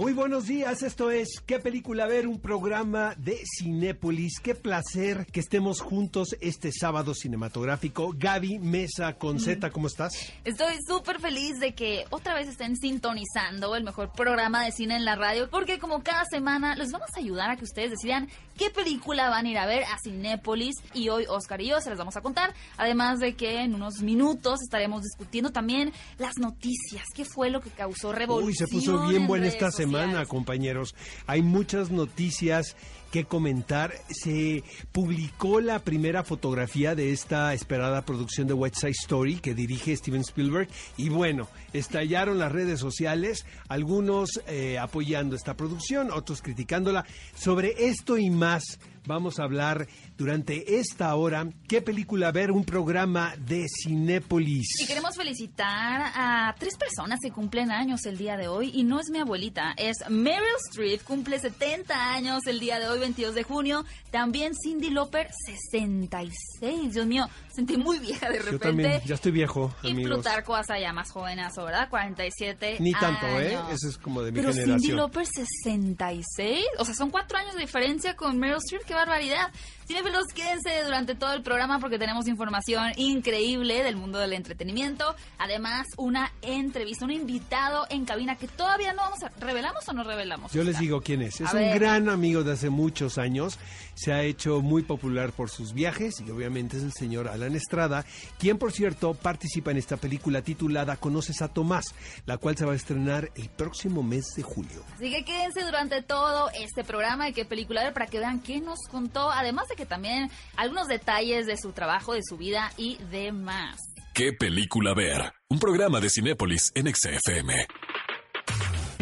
Muy buenos días, esto es ¿Qué película ver? Un programa de Cinépolis. Qué placer que estemos juntos este sábado cinematográfico. Gaby Mesa con Z, ¿cómo estás? Estoy súper feliz de que otra vez estén sintonizando el mejor programa de cine en la radio, porque como cada semana les vamos a ayudar a que ustedes decidan qué película van a ir a ver a Cinépolis. Y hoy Oscar y yo se las vamos a contar. Además de que en unos minutos estaremos discutiendo también las noticias. ¿Qué fue lo que causó revolución? Uy, se puso bien en buena esta semana, sociales? compañeros. Hay muchas noticias que comentar. Se publicó la primera fotografía de esta esperada producción de West Side Story que dirige Steven Spielberg. Y bueno, estallaron las redes sociales, algunos eh, apoyando esta producción, otros criticándola. Sobre esto y más vamos a hablar durante esta hora. ¿Qué película ver? Un programa de Cinépolis. Y queremos felicitar a tres personas que cumplen años el día de hoy. Y no es mi abuelita, es Meryl Streep, cumple 70 años el día de hoy, 22 de junio. También Cindy Lauper, 66. Dios mío, sentí muy vieja de repente. Yo también, ya estoy viejo, Y amigos. Plutarco hasta ya más jovenazo, ¿verdad? 47 Ni tanto, ¿eh? Eso es como de mi Pero Cindy generación. Lauper, 66. O sea, son cuatro años de diferencia con Meryl Streep. ¡Qué barbaridad! Cinefilos, quédense durante todo el programa porque tenemos información increíble del mundo del entretenimiento. Además, una entrevista, un invitado en cabina que todavía no vamos a... ¿Revelamos o no revelamos? Yo les digo quién es. Es A un ver. gran amigo de hace muchos años. Se ha hecho muy popular por sus viajes y obviamente es el señor Alan Estrada, quien por cierto participa en esta película titulada Conoces a Tomás, la cual se va a estrenar el próximo mes de julio. Así que quédense durante todo este programa de qué película ver para que vean qué nos contó, además de que también algunos detalles de su trabajo, de su vida y demás. ¿Qué película ver? Un programa de Cinépolis en XFM.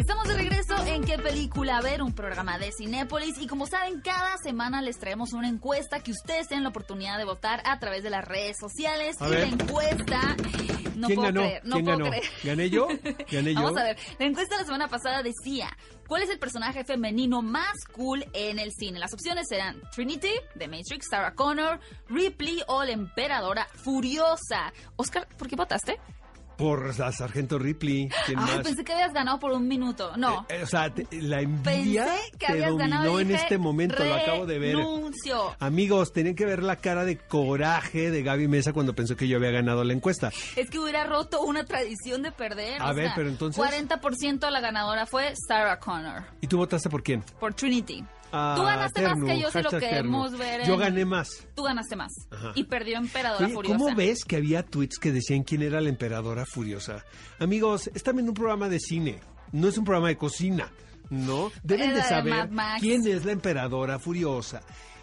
Estamos de regreso en qué película ver, un programa de Cinépolis y como saben, cada semana les traemos una encuesta que ustedes tienen la oportunidad de votar a través de las redes sociales A y ver. la encuesta no ¿Quién puedo ganó? creer, no ¿Quién puedo ganó? creer. ¿Gané yo? ¿Gané yo? Vamos a ver, la encuesta la semana pasada decía, ¿cuál es el personaje femenino más cool en el cine? Las opciones eran Trinity, de Matrix, Sarah Connor, Ripley o la emperadora furiosa. Oscar, ¿por qué votaste? Por la Sargento Ripley. ¿Quién Ay, más? pensé que habías ganado por un minuto. No. Eh, eh, o sea, te- la envidia Pensé que te habías dominó en dije, este momento, lo acabo de ver. Amigos, tenían que ver la cara de coraje de Gaby Mesa cuando pensó que yo había ganado la encuesta. Es que hubiera roto una tradición de perder. A o ver, sea, pero entonces- 40% la ganadora fue Sarah Connor ¿Y tú votaste por quién? por Trinity. Ah, Tú ganaste más que yo, si lo queremos Ternu. ver. Yo en- gané más. Tú ganaste más. Ajá. Y perdió Emperadora Oye, Furiosa. ¿cómo ves que había tweets que decían quién era la emperadora furiosa? Amigos, están viendo un programa de cine, no es un programa de cocina, ¿no? Deben de saber quién es la emperadora furiosa.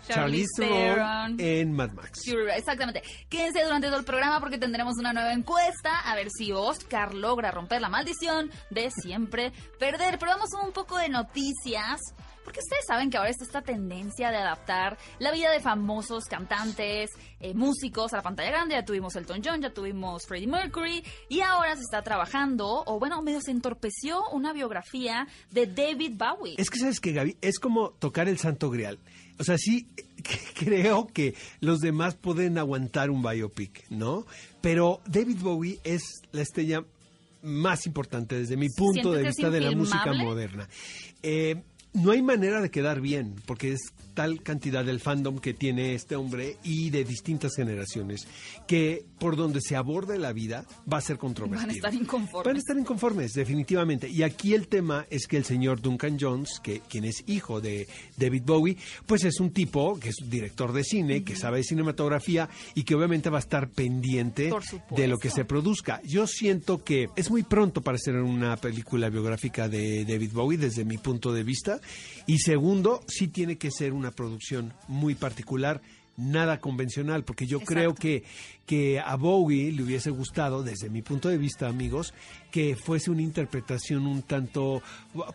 Charlize Theron en Mad Max. Exactamente. Quédense durante todo el programa porque tendremos una nueva encuesta a ver si Oscar logra romper la maldición de siempre perder. Pero vamos un poco de noticias. Porque ustedes saben que ahora está esta tendencia de adaptar la vida de famosos cantantes, eh, músicos a la pantalla grande. Ya tuvimos Elton John, ya tuvimos Freddie Mercury y ahora se está trabajando, o bueno, medio se entorpeció una biografía de David Bowie. Es que sabes que Gaby, es como tocar el santo grial. O sea, sí creo que los demás pueden aguantar un biopic, ¿no? Pero David Bowie es la estrella más importante desde mi punto ¿Sientes de vista de la música moderna. Eh, no hay manera de quedar bien, porque es tal cantidad del fandom que tiene este hombre y de distintas generaciones, que por donde se aborde la vida va a ser controvertido. Van a estar inconformes. Van a estar inconformes, definitivamente. Y aquí el tema es que el señor Duncan Jones, que quien es hijo de David Bowie, pues es un tipo que es director de cine, que sabe de cinematografía y que obviamente va a estar pendiente de lo que se produzca. Yo siento que es muy pronto para hacer una película biográfica de David Bowie desde mi punto de vista. Y segundo, sí tiene que ser una producción muy particular nada convencional, porque yo Exacto. creo que, que a Bowie le hubiese gustado, desde mi punto de vista, amigos, que fuese una interpretación un tanto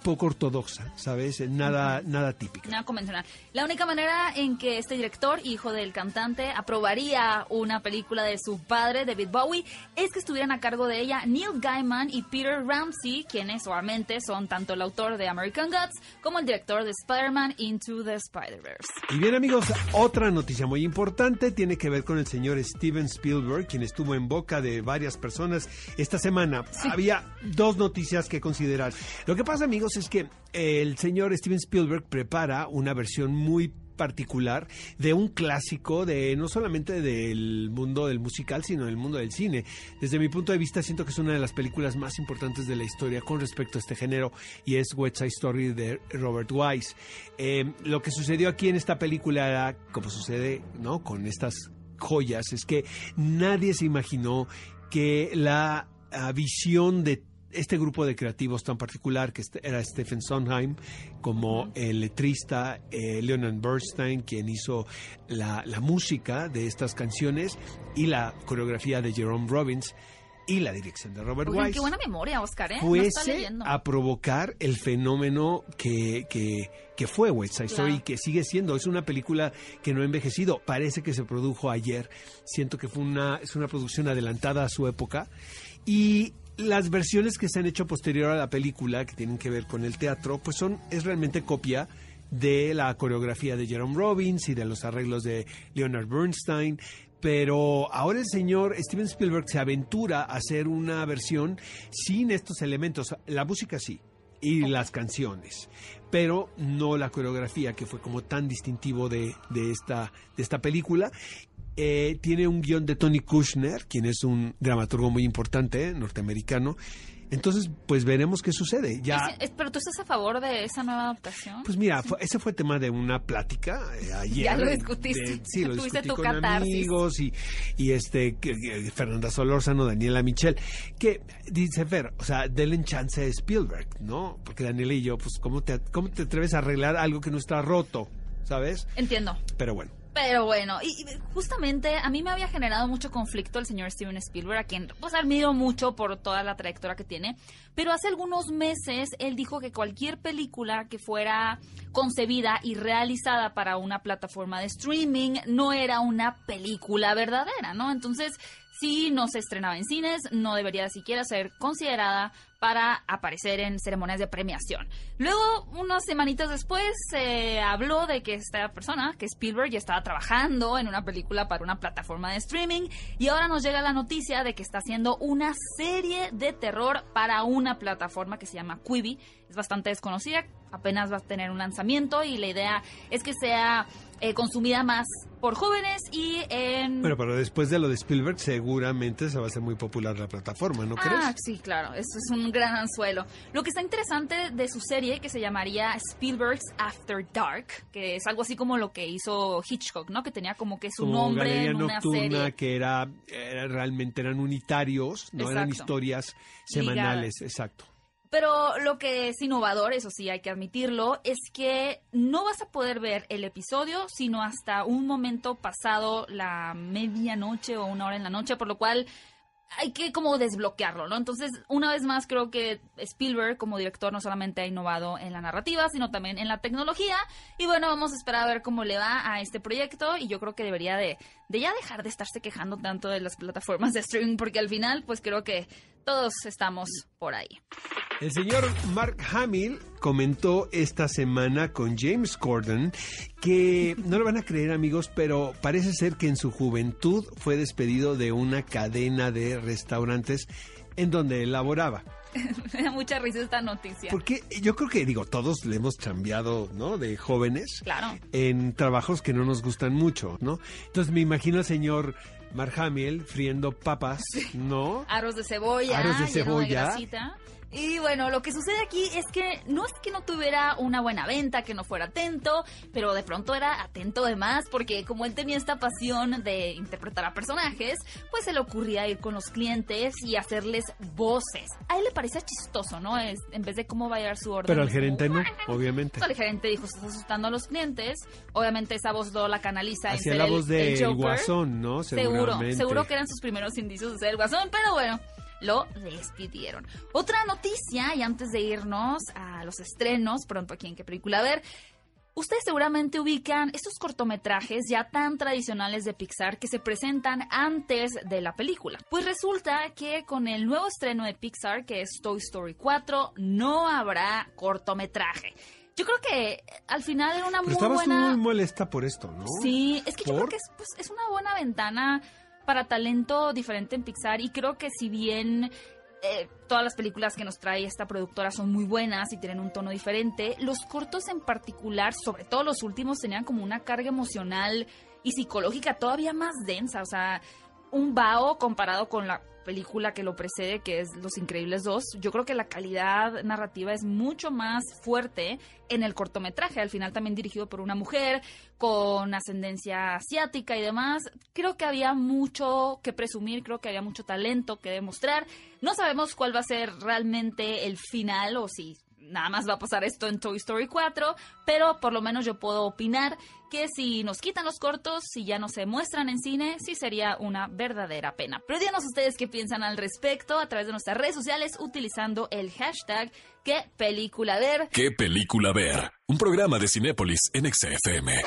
poco ortodoxa, ¿sabes? Nada, nada típica. Nada convencional. La única manera en que este director, hijo del cantante, aprobaría una película de su padre, David Bowie, es que estuvieran a cargo de ella Neil Gaiman y Peter Ramsey, quienes obviamente son tanto el autor de American Gods como el director de Spider-Man Into the Spider-Verse. Y bien amigos, otra noticia muy importante, tiene que ver con el señor Steven Spielberg, quien estuvo en boca de varias personas esta semana. Había dos noticias que considerar. Lo que pasa, amigos, es que el señor Steven Spielberg prepara una versión muy particular de un clásico de no solamente del mundo del musical, sino del mundo del cine. Desde mi punto de vista, siento que es una de las películas más importantes de la historia con respecto a este género y es West Side Story de Robert Wise. Eh, lo que sucedió aquí en esta película, como sucede ¿no? con estas joyas, es que nadie se imaginó que la ah, visión de este grupo de creativos tan particular que este, era Stephen Sondheim, como el letrista eh, Leonard Bernstein, quien hizo la, música de estas canciones y la coreografía de Jerome Robbins y la dirección de Robert Wise. Qué buena memoria, Oscar, ¿eh? Fuese a provocar el fenómeno que, que, fue West Side Story y que sigue siendo. Es una película que no ha envejecido. Parece que se produjo ayer. Siento que fue una, es una producción adelantada a su época. Y las versiones que se han hecho posterior a la película, que tienen que ver con el teatro, pues son, es realmente copia de la coreografía de Jerome Robbins y de los arreglos de Leonard Bernstein. Pero ahora el señor Steven Spielberg se aventura a hacer una versión sin estos elementos. La música sí, y las canciones, pero no la coreografía que fue como tan distintivo de, de, esta, de esta película. Eh, tiene un guion de Tony Kushner, quien es un dramaturgo muy importante, eh, norteamericano. Entonces, pues veremos qué sucede. Ya, ¿Pero tú estás a favor de esa nueva adaptación? Pues mira, ese fue tema de una plática eh, ayer. Ya lo discutiste. sí, lo discutí con amigos y, y este Fernanda Solórzano, Daniela Michel, que dice Fer, o sea, denle chance a Spielberg, ¿no? Porque Daniela y yo, pues, ¿cómo te, ¿cómo te atreves a arreglar algo que no está roto? ¿Sabes? Entiendo. Pero bueno. Pero bueno, y, justamente a mí me había generado mucho conflicto el señor Steven Spielberg, a quien pues admiro mucho por toda la trayectoria que tiene, pero hace algunos meses él dijo que cualquier película que fuera concebida y realizada para una plataforma de streaming no era una película verdadera, ¿no? Entonces, si no se estrenaba en cines, no debería siquiera ser considerada para aparecer en ceremonias de premiación. Luego, unas semanitas después, se habló de que esta persona, que Spielberg, ya estaba trabajando en una película para una plataforma de streaming y ahora nos llega la noticia de que está haciendo una serie de terror para una plataforma que se llama Quibi. Es bastante desconocida, apenas va a tener un lanzamiento y la idea es que sea eh, consumida más por jóvenes y en... Bueno, pero después de lo de Spielberg seguramente se va a hacer muy popular la plataforma, ¿no crees? Ah, sí, claro, eso es un gran anzuelo. Lo que está interesante de su serie, que se llamaría Spielberg's After Dark, que es algo así como lo que hizo Hitchcock, ¿no? Que tenía como que su nombre en una nocturna, que era, realmente eran unitarios, no eran historias semanales, exacto. Pero lo que es innovador, eso sí hay que admitirlo, es que no vas a poder ver el episodio sino hasta un momento pasado la medianoche o una hora en la noche, por lo cual hay que como desbloquearlo, ¿no? Entonces, una vez más, creo que Spielberg como director no solamente ha innovado en la narrativa, sino también en la tecnología. Y bueno, vamos a esperar a ver cómo le va a este proyecto y yo creo que debería de, de ya dejar de estarse quejando tanto de las plataformas de streaming, porque al final, pues creo que todos estamos por ahí. El señor Mark Hamill comentó esta semana con James Corden que no lo van a creer amigos, pero parece ser que en su juventud fue despedido de una cadena de restaurantes en donde él laboraba. Me da mucha risa esta noticia. Porque yo creo que, digo, todos le hemos cambiado, ¿no? De jóvenes. Claro. En trabajos que no nos gustan mucho, ¿no? Entonces me imagino al señor Mark Hamill friendo papas, ¿no? Aros de cebolla. Aros de cebolla. Y bueno, lo que sucede aquí es que no es que no tuviera una buena venta, que no fuera atento, pero de pronto era atento de más, porque como él tenía esta pasión de interpretar a personajes, pues se le ocurría ir con los clientes y hacerles voces. A él le parecía chistoso, ¿no? Es, en vez de cómo bailar su orden. Pero al gerente no, obviamente. el gerente dijo, estás asustando a los clientes. Obviamente esa voz no la canaliza Hacia la voz de Guasón, ¿no? Seguro, seguro que eran sus primeros indicios de ser el Guasón, pero bueno lo despidieron. Otra noticia, y antes de irnos a los estrenos, pronto aquí en qué película ver, Ustedes seguramente ubican estos cortometrajes ya tan tradicionales de Pixar que se presentan antes de la película. Pues resulta que con el nuevo estreno de Pixar, que es Toy Story 4, no habrá cortometraje. Yo creo que al final era una Pero muy estabas buena... muy molesta por esto, ¿no? Sí, es que yo creo que es, pues, es una buena ventana para talento diferente en Pixar y creo que si bien eh, todas las películas que nos trae esta productora son muy buenas y tienen un tono diferente, los cortos en particular, sobre todo los últimos, tenían como una carga emocional y psicológica todavía más densa, o sea, un vaho comparado con la película que lo precede, que es Los Increíbles 2. Yo creo que la calidad narrativa es mucho más fuerte en el cortometraje, al final también dirigido por una mujer con ascendencia asiática y demás. Creo que había mucho que presumir, creo que había mucho talento que demostrar. No sabemos cuál va a ser realmente el final o si nada más va a pasar esto en Toy Story 4, pero por lo menos yo puedo opinar que si nos quitan los cortos, si ya no se muestran en cine, sí sería una verdadera pena. Pero díganos ustedes qué piensan al respecto a través de nuestras redes sociales utilizando el hashtag qué película ver. ¿Qué película ver? Un programa de Cinépolis en XFM.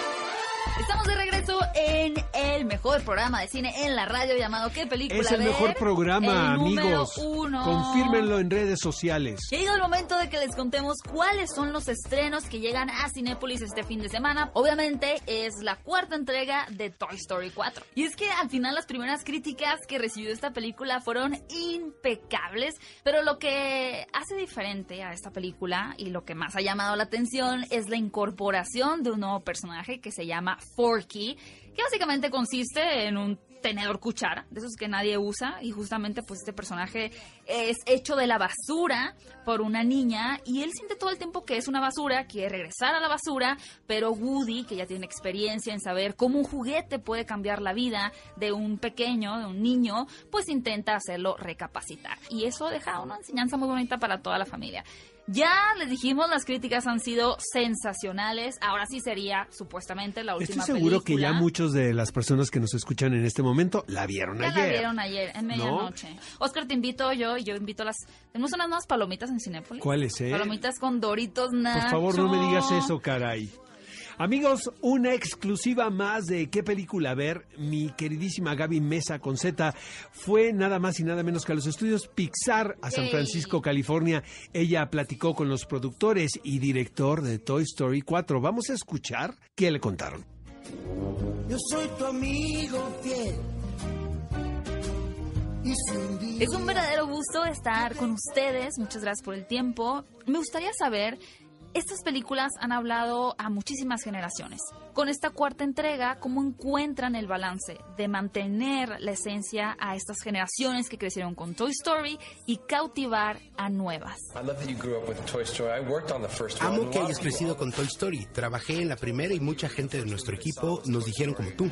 Estamos de regreso en el mejor programa de cine en la radio llamado ¿Qué película Es el ver? mejor programa, El amigos. uno. Confírmenlo en redes sociales. Llegado el momento de que les contemos cuáles son los estrenos que llegan a Cinépolis este fin de semana. Obviamente es la cuarta entrega de Toy Story 4. Y es que al final las primeras críticas que recibió esta película fueron impecables, pero lo que hace diferente a esta película y lo que más ha llamado la atención es la incorporación de un nuevo personaje que se llama Forky, que básicamente consiste en un tenedor cuchara, de esos que nadie usa, y justamente pues este personaje es hecho de la basura por una niña y él siente todo el tiempo que es una basura, quiere regresar a la basura, pero Woody, que ya tiene experiencia en saber cómo un juguete puede cambiar la vida de un pequeño, de un niño, pues intenta hacerlo recapacitar. Y eso deja una enseñanza muy bonita para toda la familia. Ya les dijimos, las críticas han sido sensacionales. Ahora sí sería supuestamente la última Estoy seguro que ya muchas de las personas que nos escuchan en este momento la vieron Ya ayer. la vieron ayer, en medianoche. Oscar, te invito yo y yo invito a las... Tenemos unas nuevas palomitas en Cinépolis. ¿Cuáles, eh? Palomitas con Doritos Nacho. Por favor, no me digas eso, caray. Amigos, una exclusiva más de qué película ver. Mi queridísima Gaby Mesa con Z fue nada más y nada menos que a los estudios Pixar a San. Francisco, California. Ella platicó con los productores y director de Toy Story 4. Vamos a escuchar qué le contaron. Yo soy tu amigo fiel. Es un verdadero gusto estar con ustedes. Muchas gracias por el tiempo. Me gustaría saber, estas películas han hablado a muchísimas generaciones. Con esta cuarta entrega, ¿cómo encuentran el balance de mantener la esencia a estas generaciones que crecieron con Toy Story y cautivar a nuevas? I love that you grew up with Toy Story. I worked on the first one. Amo que hayas crecido con Toy Story. Trabajé en la primera y mucha gente de nuestro equipo nos dijeron como tú,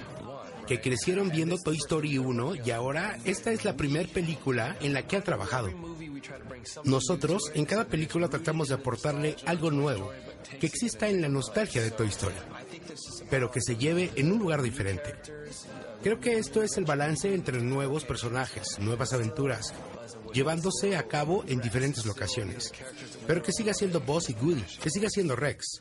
que crecieron viendo Toy Story 1 y ahora esta es la primera película en la que han trabajado. Nosotros en cada película tratamos de aportarle algo nuevo, que exista en la nostalgia de Toy Story, pero que se lleve en un lugar diferente. Creo que esto es el balance entre nuevos personajes, nuevas aventuras, llevándose a cabo en diferentes locaciones. Pero que siga siendo Buzz y Goody, que siga siendo Rex.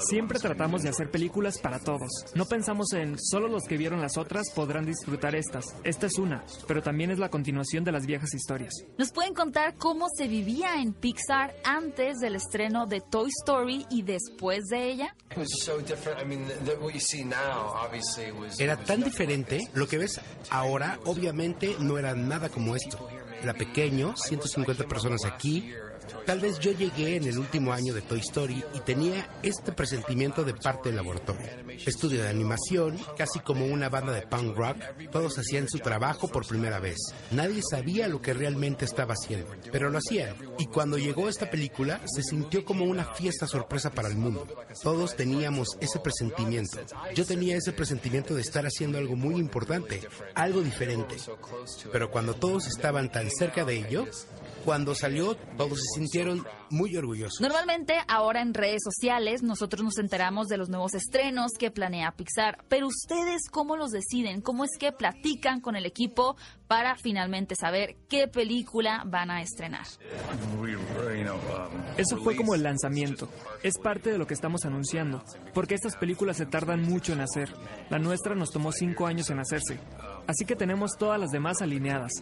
Siempre tratamos de hacer películas para todos. No pensamos en solo los que vieron las otras podrán disfrutar estas. Esta es una, pero también es la continuación de las viejas historias. ¿Nos pueden contar cómo se vivía en Pixar antes del estreno de Toy Story y después de ella? Era tan diferente, lo que ves ahora obviamente no era nada como esto. Era pequeño, 150 personas aquí. Tal vez yo llegué en el último año de Toy Story y tenía este presentimiento de parte del laboratorio. Estudio de animación, casi como una banda de punk rock, todos hacían su trabajo por primera vez. Nadie sabía lo que realmente estaba haciendo, pero lo hacían. Y cuando llegó esta película, se sintió como una fiesta sorpresa para el mundo. Todos teníamos ese presentimiento. Yo tenía ese presentimiento de estar haciendo algo muy importante, algo diferente. Pero cuando todos estaban tan cerca de ello, cuando salió, todos se sintieron muy orgullosos. Normalmente ahora en redes sociales nosotros nos enteramos de los nuevos estrenos que planea Pixar, pero ustedes cómo los deciden, cómo es que platican con el equipo para finalmente saber qué película van a estrenar. Eso fue como el lanzamiento. Es parte de lo que estamos anunciando, porque estas películas se tardan mucho en hacer. La nuestra nos tomó cinco años en hacerse, así que tenemos todas las demás alineadas.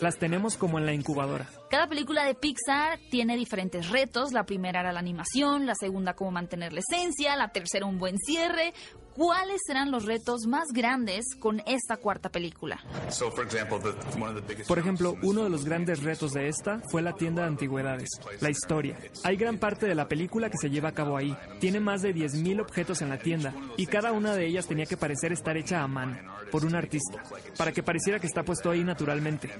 Las tenemos como en la incubadora. Cada película de Pixar tiene diferentes retos. La primera era la animación, la segunda cómo mantener la esencia, la tercera un buen cierre. ¿Cuáles serán los retos más grandes con esta cuarta película? Por ejemplo, uno de los grandes retos de esta fue la tienda de antigüedades, la historia. Hay gran parte de la película que se lleva a cabo ahí. Tiene más de 10.000 objetos en la tienda y cada una de ellas tenía que parecer estar hecha a mano por un artista, para que pareciera que está puesto ahí naturalmente.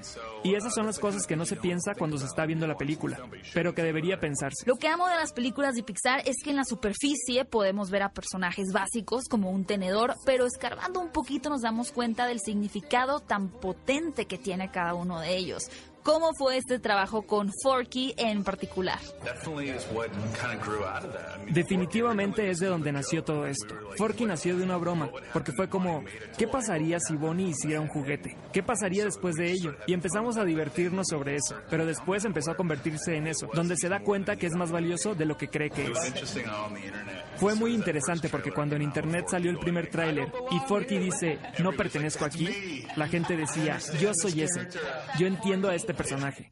Y esas son las cosas que no se piensa cuando se está viendo la película, pero que debería pensarse. Lo que amo de las películas de Pixar es que en la superficie podemos ver a personajes básicos como un tenedor, pero escarbando un poquito nos damos cuenta del significado tan potente que tiene cada uno de ellos. ¿Cómo fue este trabajo con Forky en particular? Definitivamente es de donde nació todo esto. Forky nació de una broma, porque fue como, ¿qué pasaría si Bonnie hiciera un juguete? ¿Qué pasaría después de ello? Y empezamos a divertirnos sobre eso, pero después empezó a convertirse en eso, donde se da cuenta que es más valioso de lo que cree que es. Fue muy interesante porque cuando en internet salió el primer tráiler y Forky dice, no pertenezco aquí, la gente decía, yo soy ese, yo entiendo a este personaje.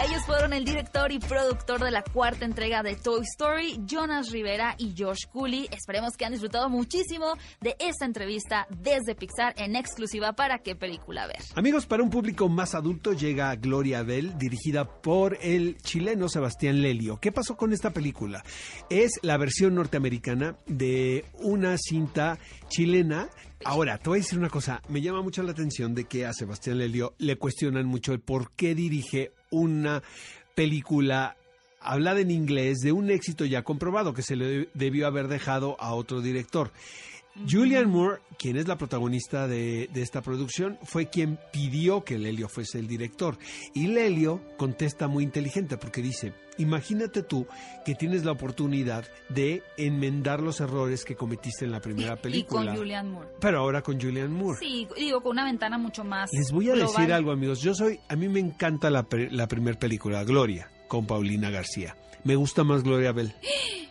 Ellos fueron el director y productor de la cuarta entrega de Toy Story, Jonas Rivera y Josh Cooley. Esperemos que han disfrutado muchísimo de esta entrevista desde Pixar en exclusiva para qué película ver. Amigos, para un público más adulto llega Gloria Bell, dirigida por el chileno Sebastián Lelio. ¿Qué pasó con esta película? Es la versión norteamericana de una cinta chilena Ahora, te voy a decir una cosa, me llama mucho la atención de que a Sebastián Lelio le cuestionan mucho el por qué dirige una película hablada en inglés de un éxito ya comprobado que se le debió haber dejado a otro director. Julian Moore, quien es la protagonista de, de, esta producción, fue quien pidió que Lelio fuese el director. Y Lelio contesta muy inteligente porque dice, imagínate tú que tienes la oportunidad de enmendar los errores que cometiste en la primera película. Y con Julian Moore. Pero ahora con Julian Moore. Sí, digo, con una ventana mucho más Les voy a global. decir algo, amigos. Yo soy, a mí me encanta la, la primera película, Gloria, con Paulina García. Me gusta más Gloria Bell.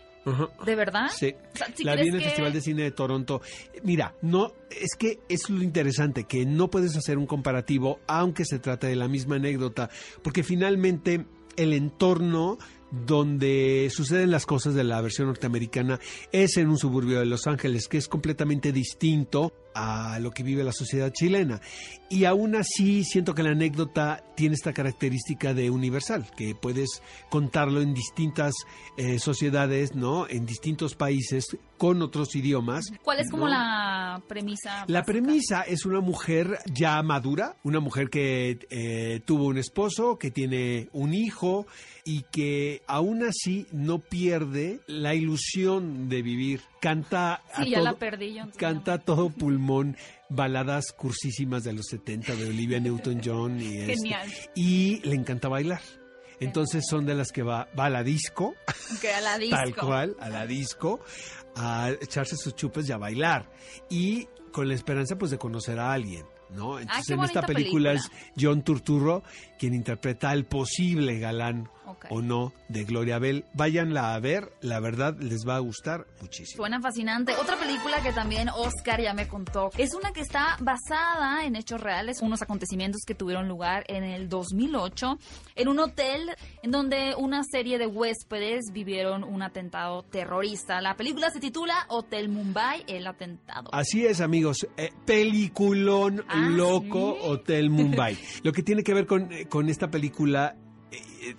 ¿De verdad? Sí. O sea, ¿sí la vi en el que- Festival de Cine de Toronto. Mira, no, es que es lo interesante, que no puedes hacer un comparativo, aunque se trate de la misma anécdota, porque finalmente el entorno donde suceden las cosas de la versión norteamericana es en un suburbio de Los Ángeles, que es completamente distinto a lo que vive la sociedad chilena. Y aún así siento que la anécdota tiene esta característica de universal, que puedes contarlo en distintas eh, sociedades, ¿no? En distintos países con otros idiomas. ¿Cuál es como la premisa? La básica? premisa es una mujer ya madura, una mujer que eh, tuvo un esposo, que tiene un hijo y que aún así no pierde la ilusión de vivir. Canta a Sí, ya todo, la perdí yo. entonces canta a todo pulmón baladas cursísimas de los 70 de Olivia Newton-John y, este, Genial. y le encanta bailar. Entonces son de las que va, va a la disco. Que a la disco. tal cual, a la disco, a echarse sus chupes y a bailar. Y con la esperanza pues de conocer a alguien. ¿No? Entonces en esta película, película. es John Turturro quien interpreta al posible galán O no de Gloria Bell. Váyanla a ver, la verdad les va a gustar muchísimo. Suena fascinante. Otra película que también Oscar ya me contó es una que está basada en hechos reales, unos acontecimientos que tuvieron lugar en el 2008 en un hotel en donde una serie de huéspedes vivieron un atentado terrorista. La película se titula Hotel Mumbai, el atentado. Así es, amigos. Eh, peliculón Ah, loco ¿sí? Hotel Mumbai. Lo que tiene que ver con, eh, con esta película,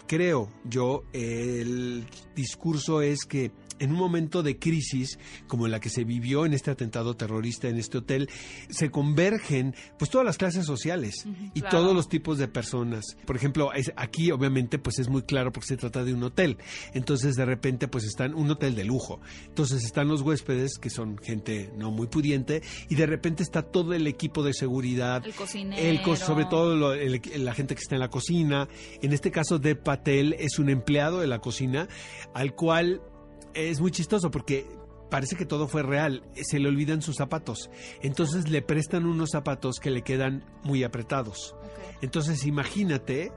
creo yo, el discurso es que en un momento de crisis como la que se vivió en este atentado terrorista en este hotel, se convergen pues todas las clases sociales y claro. todos los tipos de personas. Por ejemplo, es- aquí obviamente pues es muy claro porque se trata de un hotel. Entonces de repente pues están un hotel de lujo. Entonces están los huéspedes que son gente no muy pudiente y de repente está todo el equipo de seguridad, El cocinero. el co- sobre todo lo- el- la gente que está en la cocina. En este caso, Dev Patel es un empleado de la cocina al cual es muy chistoso porque parece que todo fue real. Se le olvidan sus zapatos. Entonces le prestan unos zapatos que le quedan muy apretados. Entonces imagínate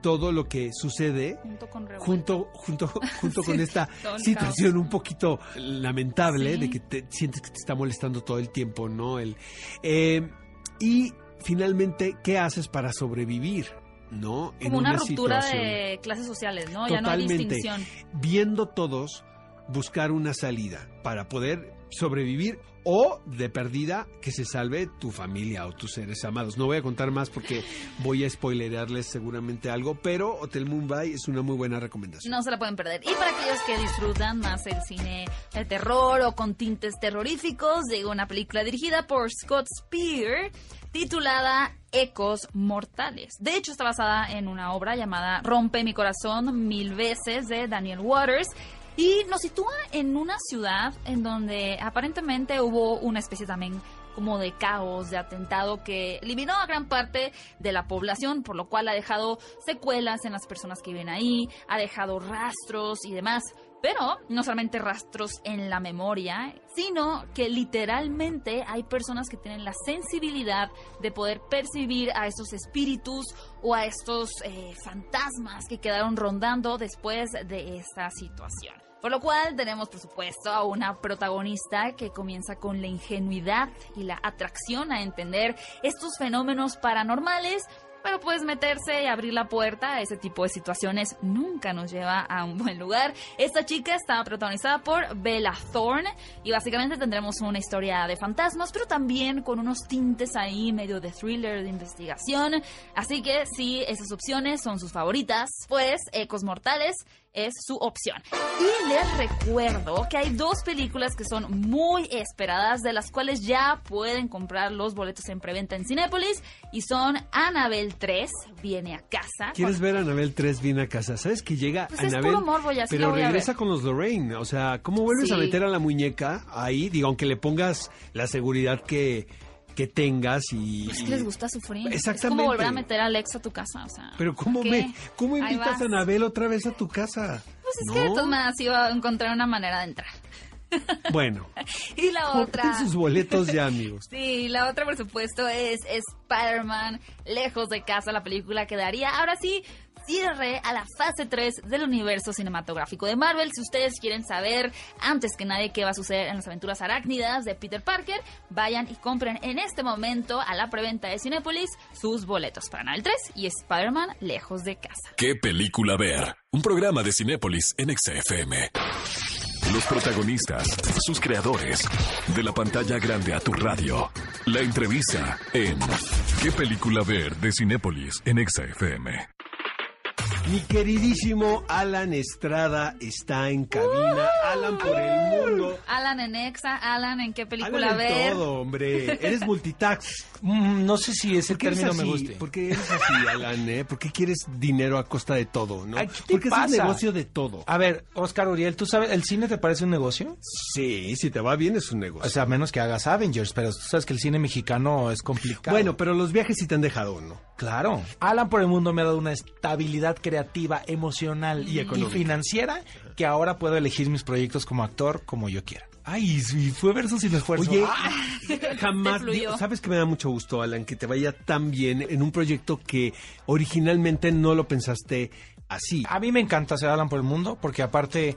todo lo que sucede Junto con junto junto junto con esta situación un poquito lamentable Sí. de que te sientes que te está molestando todo el tiempo no el eh, y finalmente, ¿qué haces para sobrevivir? ¿No? En Como una, ruptura situación. de clases sociales, ¿no? Ya no hay Totalmente. distinción. Viendo todos buscar una salida para poder sobrevivir o de perdida que se salve tu familia o tus seres amados. No voy a contar más porque voy a spoilerearles seguramente algo, pero Hotel Mumbai es una muy buena recomendación. No se la pueden perder. Y para aquellos que disfrutan más el cine de terror o con tintes terroríficos, llegó una película dirigida por Scott Spear titulada Ecos Mortales. De hecho, está basada en una obra llamada Rompe mi corazón mil veces de Daniel Waters. Y nos sitúa en una ciudad en donde aparentemente hubo una especie también como de caos, de atentado que eliminó a gran parte de la población, por lo cual ha dejado secuelas en las personas que viven ahí, ha dejado rastros y demás. Pero no solamente rastros en la memoria, sino que literalmente hay personas que tienen la sensibilidad de poder percibir a estos espíritus o a estos eh, fantasmas que quedaron rondando después de esta situación. Por lo cual tenemos, por supuesto, a una protagonista que comienza con la ingenuidad y la atracción a entender estos fenómenos paranormales, pero pues meterse y abrir la puerta a ese tipo de situaciones nunca nos lleva a un buen lugar. Esta chica está protagonizada por Bella Thorne y básicamente tendremos una historia de fantasmas, pero también con unos tintes ahí medio de thriller, de investigación. Así que si esas opciones son sus favoritas, pues Ecos Mortales es su opción. Y les recuerdo que hay dos películas que son muy esperadas, de las cuales ya pueden comprar los boletos en preventa en Cinépolis, y son Annabelle 3, viene a casa. ¿Quieres ver Anabel 3 viene a casa? ¿Sabes que llega Pues es Anabel? puro morbo, ya sí pero regresa con los Lorraine. O sea, ¿cómo vuelves a meter a la muñeca ahí? Digo, aunque le pongas la seguridad que, que tengas y... Pues es que les gusta sufrir. Es Exactamente. como volver a meter a Alex a tu casa, o sea. Pero ¿cómo, ¿qué? me, ¿cómo invitas a Anabel otra vez a tu casa? Pues es ¿No? que de todas maneras iba a encontrar una manera de entrar. Bueno, Y la otra... sus boletos ya, amigos. Sí, la otra, por supuesto, es Spider-Man, lejos de casa, la película que daría, ahora sí, cierre a la fase 3 del universo cinematográfico de Marvel. Si ustedes quieren saber antes que nadie qué va a suceder en las aventuras arácnidas de Peter Parker, vayan y compren en este momento a la preventa de Cinépolis sus boletos para Marvel 3 y Spider-Man, lejos de casa. ¿Qué película ver? Un programa de Cinépolis en XFM. Los protagonistas, sus creadores, de la pantalla grande a tu radio. La entrevista en ¿Qué película ver? de Cinépolis en XFM. Mi queridísimo Alan Estrada está en cabina. Alan por el mundo. Alan en Exa, Alan en qué película Alan en ver. todo, hombre. Eres multitax. Mm, no sé si ese ¿Por qué eres término me guste. ¿Por qué eres así, Alan? eh? ¿Por qué quieres dinero a costa de todo? ¿no? Ay, ¿qué te Porque es un negocio de todo. A ver, Oscar Uriel, ¿tú sabes, el cine te parece un negocio? Sí, si te va bien es un negocio. O sea, a menos que hagas Avengers, pero tú sabes que el cine mexicano es complicado. bueno, pero los viajes sí te han dejado, ¿no? Claro. Alan por el mundo me ha dado una estabilidad creativa, emocional Y financiera que ahora puedo elegir mis proyectos como actor como yo quiera. Ay, sí, fue verso sin esfuerzo. Oye, Ah. jamás, digo, sabes que me da mucho gusto, Alan, que te vaya tan bien en un proyecto que originalmente no lo pensaste así. A mí me encanta hacer Alan por el mundo porque aparte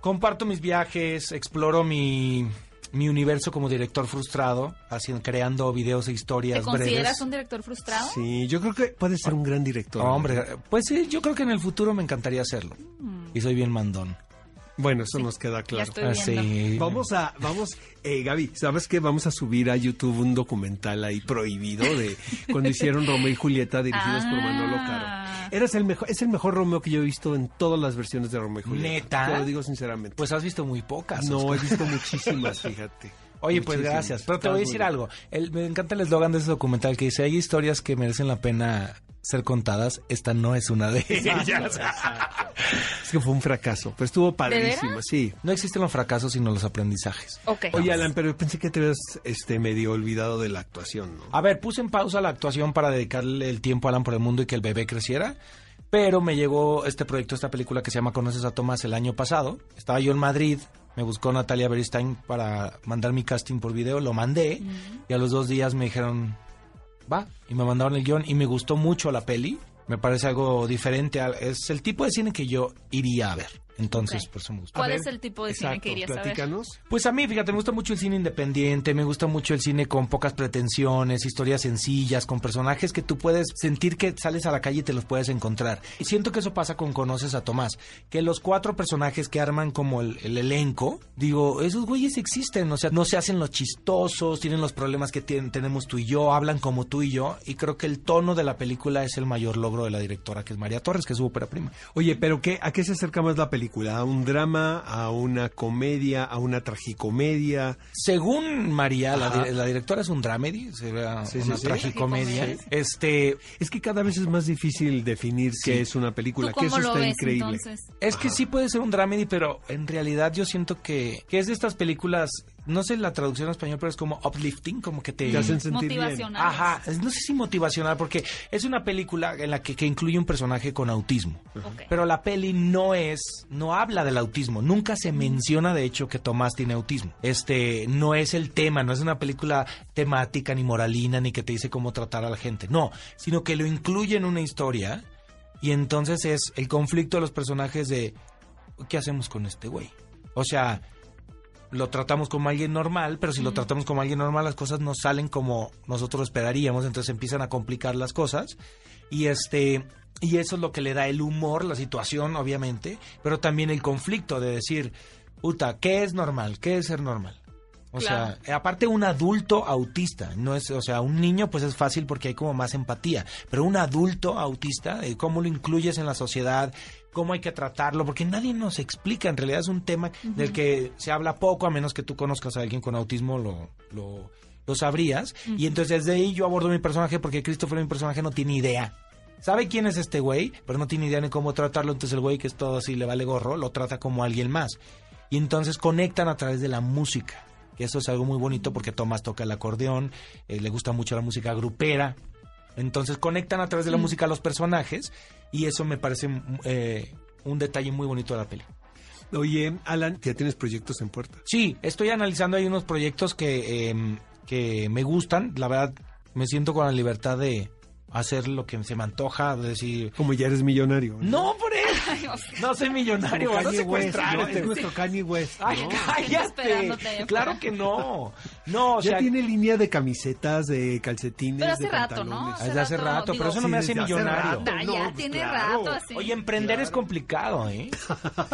comparto mis viajes, exploro mi, mi universo como director frustrado, haciendo, creando videos e ¿Te historias consideras breves. un director frustrado? Sí, yo creo que puedes ser un gran director. Hombre, pues sí, yo creo que en el futuro me encantaría hacerlo. Y soy bien mandón. Bueno, eso nos queda Ya claro. estoy Ah, sí. Vamos a, vamos, eh, Gaby, ¿sabes qué? Vamos a subir a YouTube un documental ahí prohibido de cuando hicieron Romeo y Julieta dirigidos por Manolo Ah. Caro. Eres el mejor, es el mejor Romeo que yo he visto en todas las versiones de Romeo y Julieta. ¿Neta? Te lo digo sinceramente. Pues has visto muy pocas. no, Oscar. he visto muchísimas, fíjate. Oye, pues gracias. Pero te Estás voy a decir algo. El- me encanta el eslogan de ese documental que dice, hay historias que merecen la pena ser contadas. Esta no es una de ellas. Es que fue un fracaso, pero estuvo padrísimo, sí. no existen los fracasos, sino los aprendizajes. Ok. Oye, Alan, pero pensé que te habías este, medio olvidado de la actuación, ¿no? A ver, puse en pausa la actuación para dedicarle el tiempo a Alan por el mundo y que el bebé creciera. Pero me llegó este proyecto, esta película que se llama Conoces a Tomás el año pasado. Estaba yo en Madrid, me buscó Natalia Beristain para mandar mi casting por video, lo mandé y a los dos días me dijeron, va, y me mandaron el guion y me gustó mucho la peli. Me parece algo diferente, es el tipo de cine que yo iría a ver Entonces, Ok. por eso me gusta. ¿Cuál es el tipo de cine que irías a ver? platícanos. Pues a mí, fíjate, me gusta mucho el cine independiente, me gusta mucho el cine con pocas pretensiones, historias sencillas, con personajes que tú puedes sentir que sales a la calle y te los puedes encontrar. Y siento que eso pasa con Conoces a Tomás, que los cuatro personajes que arman como el, el elenco, digo, esos güeyes existen, o sea, no se hacen los chistosos, tienen los problemas que tienen- tenemos tú y yo, hablan como tú y yo, y creo que el tono de la película es el mayor logro de la directora, que es María Torres, que es su ópera prima. Oye, pero qué, ¿a qué se acerca más la película? ¿A un drama? ¿A una comedia? ¿A una tragicomedia? Según María, la, la directora es un dramedy, será Sí, una sí. tragicomedia. Este, Es que cada vez es más difícil definir qué es una película, ¿Tú que eso está ves increíble. entonces? Es que sí puede ser un dramedy, pero en realidad yo siento que, que es de estas películas, no sé la traducción en español, pero es como uplifting, como que te... Te hacen sentir bien. Motivacional. Ajá, no sé si motivacional, porque es una película en la que, que incluye un personaje con autismo. Pero la peli no es, no habla del autismo. Nunca se menciona, de hecho, que Tomás tiene autismo. Este, no es el tema, no es una película temática, ni moralina, ni que te dice cómo tratar a la gente. No, sino que lo incluye en una historia. Y entonces es el conflicto de los personajes de, ¿qué hacemos con este güey? O sea, lo tratamos como alguien normal, pero si lo tratamos como alguien normal, las cosas no salen como nosotros esperaríamos, entonces empiezan a complicar las cosas. Y este y eso es lo que le da el humor, la situación, obviamente, pero también el conflicto de decir, puta, ¿qué es normal? ¿Qué es ser normal? O Claro. sea, aparte un adulto autista, no es, o sea, un niño pues es fácil porque hay como más empatía, pero un adulto autista, eh, cómo lo incluyes en la sociedad, cómo hay que tratarlo, porque nadie nos explica, en realidad es un tema del que se habla poco, a menos que tú conozcas a alguien con autismo, lo, lo, lo sabrías, y entonces desde ahí yo abordo mi personaje porque Christopher, mi personaje, no tiene idea. Sabe quién es este güey, pero no tiene idea ni cómo tratarlo, entonces el güey que es todo así, le vale gorro, lo trata como alguien más. Y entonces conectan a través de la música, que eso es algo muy bonito porque Tomás toca el acordeón, eh, le gusta mucho la música grupera, entonces conectan a través de la música a los personajes y eso me parece mm, eh, un detalle muy bonito de la peli. Oye, Alan, ya tienes proyectos en puerta. Sí, estoy analizando ahí unos proyectos que, em, que me gustan, la verdad me siento con la libertad de hacer lo que se me antoja, de decir... Como ya eres millonario. No, por él. No soy millonario, Kanye West, ¿no? Es nuestro Kanye West. Ay, ¿no? cállate. Claro que no. No, o ya sea, tiene línea de camisetas, de calcetines, Pero hace de rato, ¿no? pantalones. Desde hace rato, pero eso no me hace millonario. rato, no, ya tiene claro. rato así. Oye, emprender es complicado, ¿eh?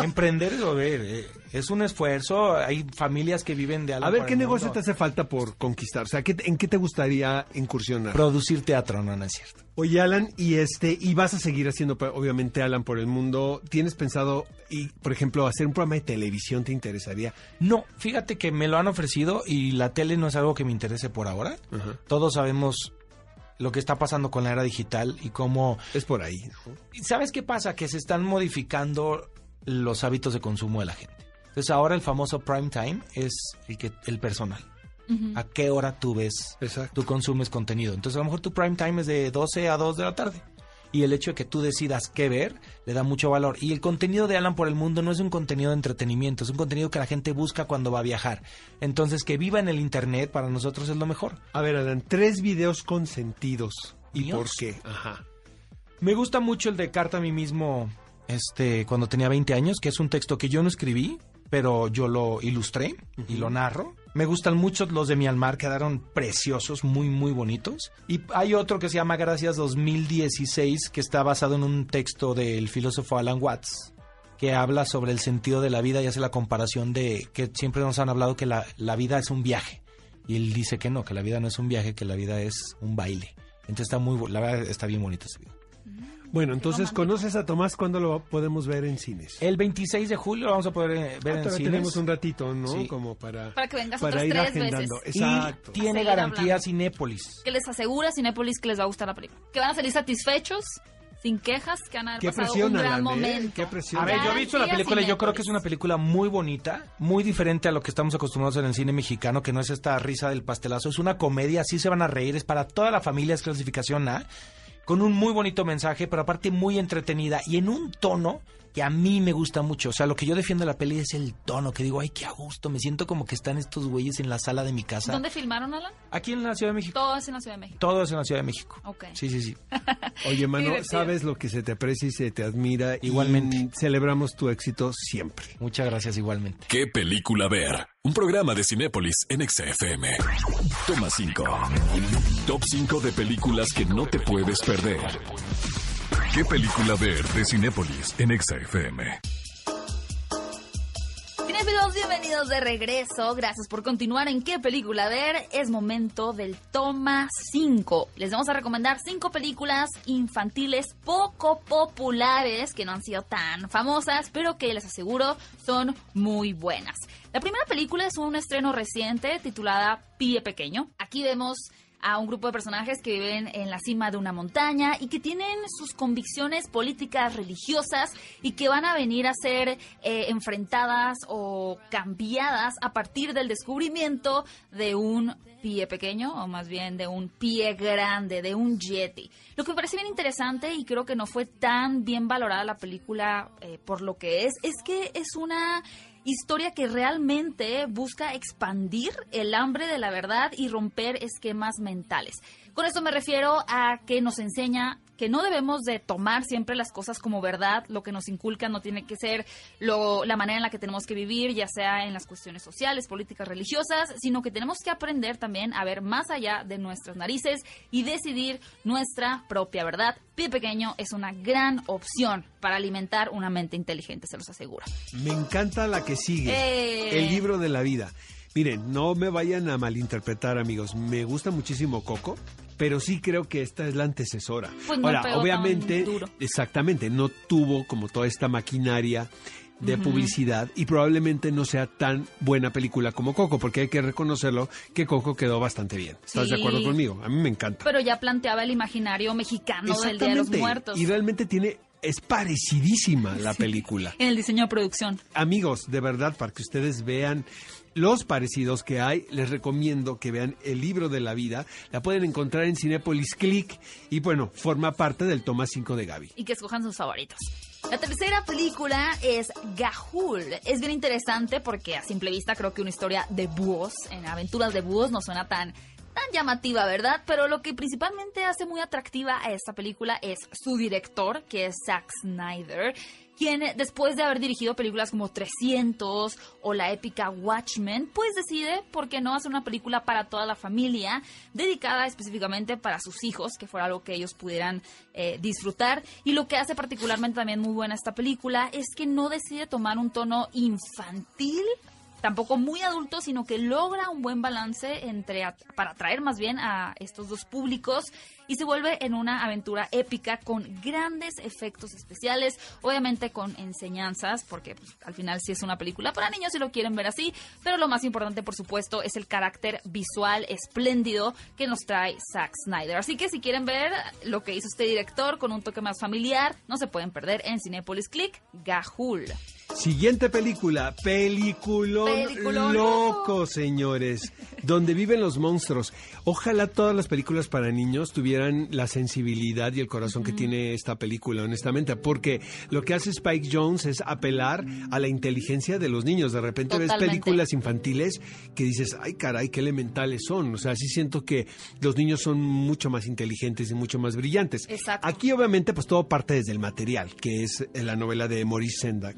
emprender es, a ver, eh, es un esfuerzo. Hay familias que viven de algo A ver, ¿qué negocio mundo. te hace falta por conquistar? O sea, ¿qué- ¿en qué te gustaría incursionar? Producir teatro, no, no es cierto. Oye, Alan, y este, y vas a seguir haciendo, obviamente, Alan por el mundo. ¿Tienes pensado, y, por ejemplo, hacer un programa de televisión te interesaría? No, fíjate que me lo han ofrecido y la tele no es algo que me interese por ahora. Todos sabemos lo que está pasando con la era digital y cómo... Es por ahí. ¿no? ¿Y ¿Sabes qué pasa? Que se están modificando los hábitos de consumo de la gente. Entonces ahora el famoso prime time es el, que, el personal. ¿A qué hora tú ves, Exacto. tú consumes contenido? Entonces a lo mejor tu prime time es de 12 a 2 de la tarde. Y el hecho de que tú decidas qué ver le da mucho valor. Y el contenido de Alan por el Mundo no es un contenido de entretenimiento, es un contenido que la gente busca cuando va a viajar. Entonces que viva en el Internet para nosotros es lo mejor. A ver, Alan, tres videos consentidos. ¿Y por qué? Ajá. Me gusta mucho el de Carta a mí mismo este, cuando tenía 20 años, que es un texto que yo no escribí, pero yo lo ilustré y lo narro. Me gustan mucho los de Mi Almar, quedaron preciosos, muy, muy bonitos. Y hay otro que se llama Gracias 2016, que está basado en un texto del filósofo Alan Watts, que habla sobre el sentido de la vida y hace la comparación de que siempre nos han hablado que la, la vida es un viaje. Y él dice que no, que la vida no es un viaje, que la vida es un baile. Entonces está muy, la verdad está bien bonito ese video. Bueno, entonces. ¿conoces a Tomás? ¿Cuándo lo podemos ver en cines? El 26 de julio lo vamos a poder eh, ver Ah, en cines. tenemos un ratito, ¿no? Sí. Como para, Para que vengas para otras ir tres agendando. veces. Exacto. Y tiene garantía hablando. Cinépolis. Que les asegura Cinépolis que les va a gustar la película. Que van a salir satisfechos, sin quejas, que van a haber Qué pasado un gran Alan, ¿eh? momento. Qué presión. A ver, yo he visto la película y yo creo que es una película muy bonita, muy diferente a lo que estamos acostumbrados en el cine mexicano, que no es esta risa del pastelazo, es una comedia, sí se van a reír, es para toda la familia, es clasificación A, con un muy bonito mensaje, pero aparte muy entretenida y en un tono que a mí me gusta mucho. O sea, lo que yo defiendo de la peli es el tono, que digo, ay, qué a gusto, me siento como que están estos güeyes en la sala de mi casa. ¿Dónde filmaron, Alan? Aquí en la Ciudad de México. Todo es en la Ciudad de México. Todo es en la Ciudad de México. Ok. Sí, sí, sí. Oye, mano, sabes lo que se te aprecia y se te admira. y Igualmente. celebramos tu éxito siempre. Muchas gracias igualmente. ¿Qué película ver? Un programa de Cinépolis en XFM. Toma 5. Top 5 de películas que no te puedes perder. ¿Qué película ver de Cinépolis en XFM? Cinéfilos, bienvenidos de regreso. Gracias por continuar en qué película ver. Es momento del Toma 5. Les vamos a recomendar cinco películas infantiles poco populares que no han sido tan famosas, pero que les aseguro son muy buenas. La primera película es un estreno reciente titulada Pie Pequeño. Aquí vemos a un grupo de personajes que viven en la cima de una montaña y que tienen sus convicciones políticas religiosas y que van a venir a ser eh, enfrentadas o cambiadas a partir del descubrimiento de un pie pequeño o más bien de un pie grande, de un yeti. Lo que me parece bien interesante y creo que no fue tan bien valorada la película eh, por lo que es, es que es una historia que realmente busca expandir el hambre de la verdad y romper esquemas mentales. Con esto me refiero a que nos enseña que no debemos de tomar siempre las cosas como verdad, lo que nos inculca no tiene que ser lo, la manera en la que tenemos que vivir, ya sea en las cuestiones sociales, políticas, religiosas, sino que tenemos que aprender también a ver más allá de nuestras narices y decidir nuestra propia verdad. Pie pequeño es una gran opción para alimentar una mente inteligente, se los aseguro. Me encanta la que sigue. Eh. El libro de la vida. Miren, no me vayan a malinterpretar, amigos. Me gusta muchísimo Coco, pero sí creo que esta es la antecesora. Pues Ahora, obviamente, exactamente, no tuvo como toda esta maquinaria de publicidad y probablemente no sea tan buena película como Coco, porque hay que reconocerlo que Coco quedó bastante bien. ¿Estás de acuerdo conmigo? A mí me encanta. Pero ya planteaba el imaginario mexicano del Día de los. Muertos. Y realmente tiene es parecidísima la película. En el diseño de producción. Amigos, de verdad, para que ustedes vean los parecidos que hay, les recomiendo que vean el libro de la vida. La pueden encontrar en Cinepolis Click y bueno, forma parte del toma 5 de Gaby. y que escojan sus favoritos. La tercera película es Gahul. Es bien interesante porque a simple vista creo que una historia de búhos, en aventuras de búhos, no suena tan tan llamativa, ¿verdad? Pero lo que principalmente hace muy atractiva a esta película es su director, que es Zack Snyder, quien después de haber dirigido películas como 300 o la épica Watchmen, pues decide por qué no hacer una película para toda la familia, dedicada específicamente para sus hijos, que fuera algo que ellos pudieran eh, disfrutar. Y lo que hace particularmente también muy buena esta película es que no decide tomar un tono infantil tampoco muy adulto, sino que logra un buen balance entre at- para atraer más bien a estos dos públicos y se vuelve en una aventura épica con grandes efectos especiales, obviamente con enseñanzas, porque pues, al final sí es una película para niños si lo quieren ver así, pero lo más importante por supuesto es el carácter visual espléndido que nos trae Zack Snyder. Así que si quieren ver lo que hizo este director con un toque más familiar, no se pueden perder en Cinepolis Click Gahul. Siguiente película, peliculón, Peliculón loco, señores, donde viven los monstruos. Ojalá todas las películas para niños tuvieran la sensibilidad y el corazón que tiene esta película, honestamente, porque lo que hace Spike Jones es apelar a la inteligencia de los niños. De repente ves películas infantiles que dices, ay caray, qué elementales son. O sea, sí siento que los niños son mucho más inteligentes y mucho más brillantes. Exacto. Aquí obviamente pues todo parte desde el material, que es la novela de Maurice Sendak,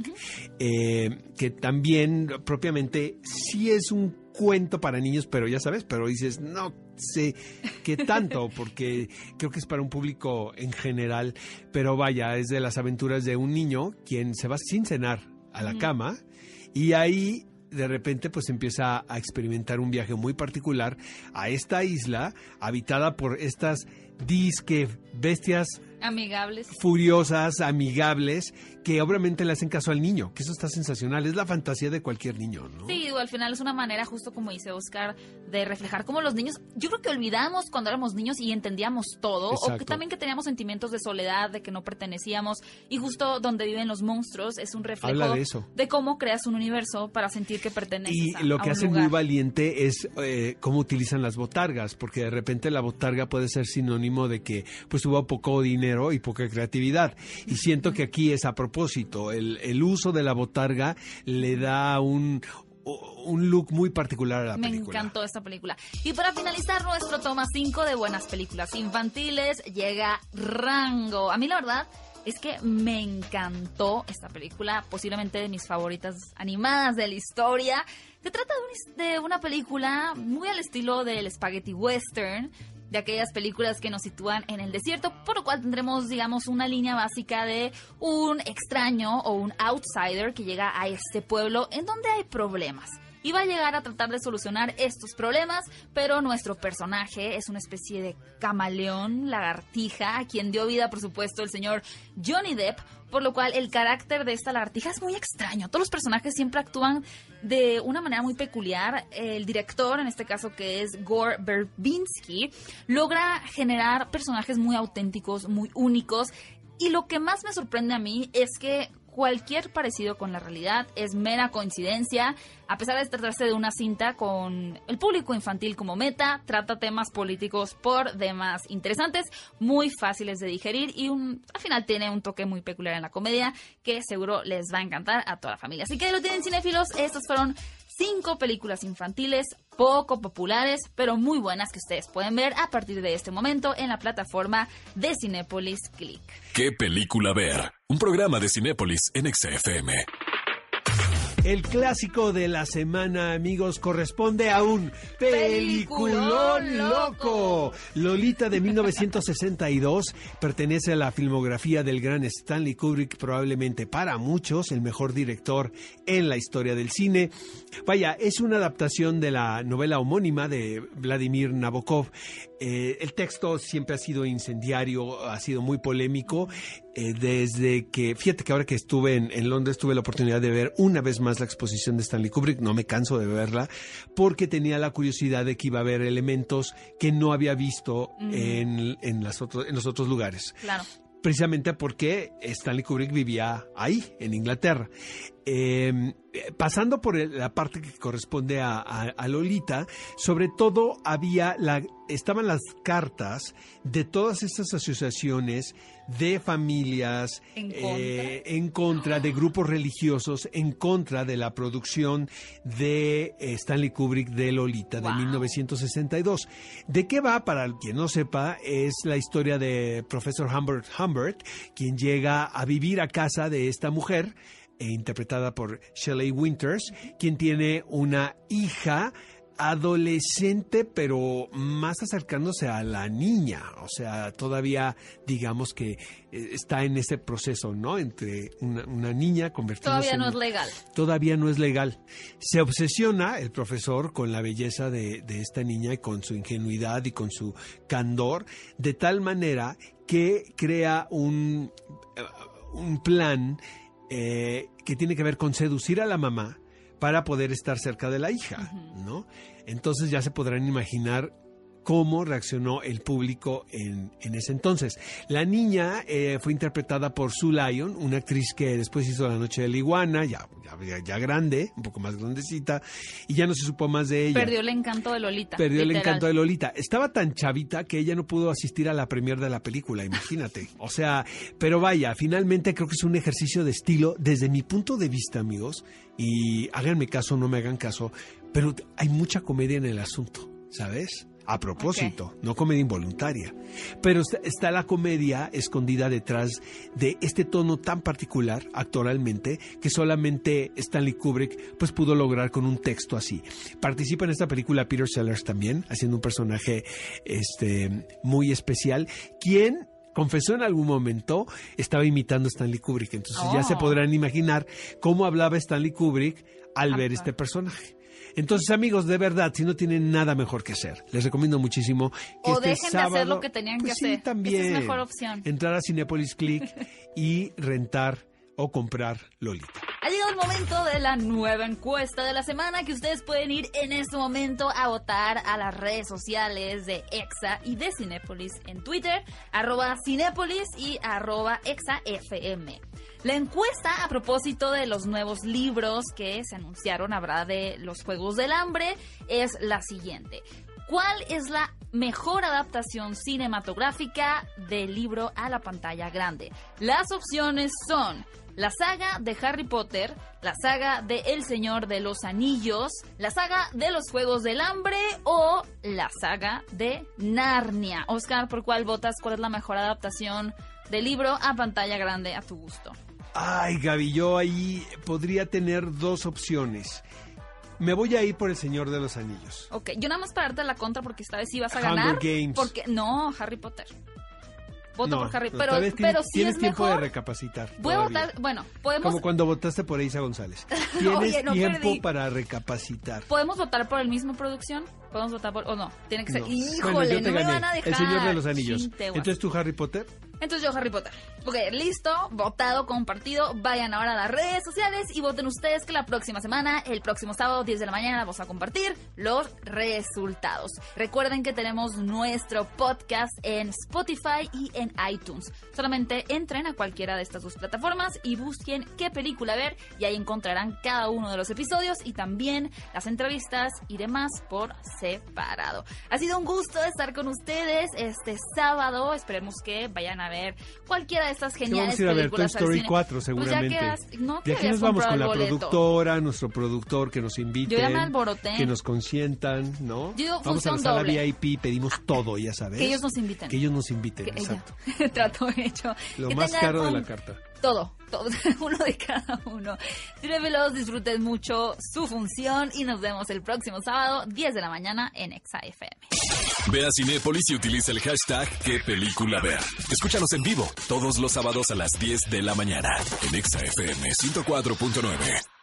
eh, que también propiamente sí es un cuento para niños, pero ya sabes, pero dices, no sé qué tanto, porque creo que es para un público en general, pero vaya, es de las aventuras de un niño quien se va sin cenar a la cama y ahí de repente pues empieza a experimentar un viaje muy particular a esta isla habitada por estas disque bestias Amigables. furiosas, amigables, que obviamente le hacen caso al niño, que eso está sensacional, es la fantasía de cualquier niño, ¿no? Sí, digo, al final es una manera, justo como dice Oscar, de reflejar cómo los niños, yo creo que olvidamos cuando éramos niños y entendíamos todo, o que también que teníamos sentimientos de soledad, de que no pertenecíamos, y justo donde viven los monstruos es un reflejo Habla de eso. cómo creas un universo para sentir que perteneces Y a, lo a que un hace lugar. muy valiente es eh, cómo utilizan las botargas, porque de repente la botarga puede ser sinónimo de que pues hubo poco dinero dinero y poca creatividad. Y siento que aquí es a propósito. El, el uso de la botarga le da un, un look muy particular a la Me película. encantó esta película. Y para finalizar nuestro toma 5 de buenas películas infantiles, llega Rango. A mí la verdad es que me encantó esta película, posiblemente de mis favoritas animadas de la historia. Se trata de, un- de una película muy al estilo del spaghetti western, de aquellas películas que nos sitúan en el desierto, por lo cual tendremos, digamos, una línea básica de un extraño o un outsider que llega a este pueblo en donde hay problemas. Y va a llegar a tratar de solucionar estos problemas, pero nuestro personaje es una especie de camaleón, lagartija, a quien dio vida, por supuesto, el señor Johnny Depp, por lo cual el carácter de esta lagartija es muy extraño. Todos los personajes siempre actúan de una manera muy peculiar. El director, en este caso que es Gore Verbinski, logra generar personajes muy auténticos, muy únicos. Y lo que más me sorprende a mí es que cualquier parecido con la realidad es mera coincidencia. A pesar de tratarse de una cinta con el público infantil como meta, trata temas políticos por demás interesantes, muy fáciles de digerir y un, al final tiene un toque muy peculiar en la comedia que seguro les va a encantar a toda la familia. Así que lo tienen cinéfilos, estas fueron cinco películas infantiles poco populares, pero muy buenas que ustedes pueden ver a partir de este momento en la plataforma de Cinépolis Click. ¿Qué película ver? Un programa de Cinépolis en XFM. El clásico de la semana, amigos, corresponde a un peliculón loco. Lolita de 1962 pertenece a la filmografía del gran Stanley Kubrick, probablemente para muchos el mejor director en la historia del cine. Vaya, es una adaptación de la novela homónima de Vladimir Nabokov. Eh, el texto siempre ha sido incendiario, ha sido muy polémico. eh, desde que, fíjate que ahora que estuve en, en Londres tuve la oportunidad de ver una vez más la exposición de Stanley Kubrick, no me canso de verla, porque tenía la curiosidad de que iba a haber elementos que no había visto en, en, las otros, en los otros lugares Claro. precisamente porque Stanley Kubrick vivía ahí, en Inglaterra. Eh, pasando por la parte que corresponde a, a- a Lolita, sobre todo había la, estaban las cartas de todas estas asociaciones de familias En contra. eh, en contra de grupos religiosos, en contra de la producción de Stanley Kubrick de Lolita de Wow. 1962. ¿De qué va? Para quien no sepa, es la historia de profesor Humbert Humbert, quien llega a vivir a casa de esta mujer, interpretada por Shelley Winters, quien tiene una hija adolescente, pero más acercándose a la niña, o sea, todavía digamos que eh, está en ese proceso, ¿no? Entre una, una niña convirtiéndose Todavía no en- es legal. todavía no es legal. Se obsesiona el profesor con la belleza de, de esta niña y con su ingenuidad y con su candor, de tal manera que crea un, eh, un plan eh, que tiene que ver con seducir a la mamá para poder estar cerca de la hija, ¿no? Entonces ya se podrán imaginar cómo reaccionó el público en, en ese entonces. La niña eh, fue interpretada por Sue Lyon, una actriz que después hizo La Noche de la Iguana, ya, ya, ya grande, un poco más grandecita, y ya no se supo más de ella. Perdió el encanto de Lolita. Perdió el encanto de Lolita. Estaba tan chavita que ella no pudo asistir a la premier de la película, imagínate. O sea, pero vaya, finalmente creo que es un ejercicio de estilo desde mi punto de vista, amigos, y háganme caso, no me hagan caso, pero hay mucha comedia en el asunto, ¿sabes? A propósito, no comedia involuntaria. Pero está, está la comedia escondida detrás de este tono tan particular actualmente que solamente Stanley Kubrick pues pudo lograr con un texto así. Participa en esta película Peter Sellers también, haciendo un personaje este muy especial, quien confesó en algún momento estaba imitando a Stanley Kubrick. Entonces ya se Oh. podrán imaginar cómo hablaba Stanley Kubrick al ver este personaje. Entonces, amigos, de verdad, si no tienen nada mejor que hacer, les recomiendo muchísimo que O este dejen de hacer sábado, lo que tenían pues que sí, hacer. también, Esa es mejor opción. Entrar a Cinepolis Click y rentar o comprar Lolita. Ha llegado el momento de la nueva encuesta de la semana que ustedes pueden ir en este momento a votar a las redes sociales de EXA y de Cinépolis en Twitter, arroba Cinépolis y arroba EXAFM. La encuesta a propósito de los nuevos libros que se anunciaron, habrá de los Juegos del Hambre, es la siguiente. ¿Cuál es la mejor adaptación cinematográfica del libro a la pantalla grande. Las opciones son la saga de Harry Potter, la saga de El Señor de los Anillos, la saga de los Juegos del Hambre o la saga de Narnia. Oscar, ¿por cuál votas? ¿Cuál es la mejor adaptación del libro a pantalla grande a tu gusto? Ay, Gaby, yo ahí podría tener dos opciones. Me voy a ir por El Señor de los Anillos. Ok, yo nada más para darte la contra porque esta vez sí vas a Hunger ganar. Games. Porque no, Harry Potter. Voto No, por Harry, pero pero, pero sí tienes es tiempo mejor. de recapacitar. Voy a votar, bueno, podemos Como cuando votaste por Isa González. Tienes Oye, no tiempo perdí. para recapacitar. podemos votar por el mismo producción. Podemos votar por o no, tiene que ser. No. Híjole, Bueno, no me van a dejar. El Señor de los Anillos. Entonces tú, Harry Potter. Entonces yo, Harry Potter. Ok, listo, votado, compartido. Vayan ahora a las redes sociales y voten ustedes que la próxima semana, el próximo sábado, 10 de la mañana, vamos a compartir los resultados. Recuerden que tenemos nuestro podcast en Spotify y en iTunes. Solamente entren a cualquiera de estas dos plataformas y busquen qué película ver y ahí encontrarán cada uno de los episodios y también las entrevistas y demás por separado. Ha sido un gusto estar con ustedes este sábado. Esperemos que vayan a ver cualquiera de estas geniales vamos a ir a ver Toy películas Story cine. 4 Pues ya seguramente. quedas- no, de aquí nos vamos con la productora, nuestro productor que nos invite. Que nos consientan, ¿no? Yo digo vamos a la sala doble. VIP, pedimos todo, ya sabes. Que ellos nos inviten. Que ellos nos inviten, Que- exacto. Trato hecho. Lo Que más caro de un- la carta. Todo, todo, uno de cada uno. Cinefilos, disfruten mucho su función y nos vemos el próximo sábado, 10 de la mañana en Exa FM. Ve a Cinépolis y utiliza el hashtag qué película ver. Escúchanos en vivo todos los sábados a las 10 de la mañana en Exa FM 104.9.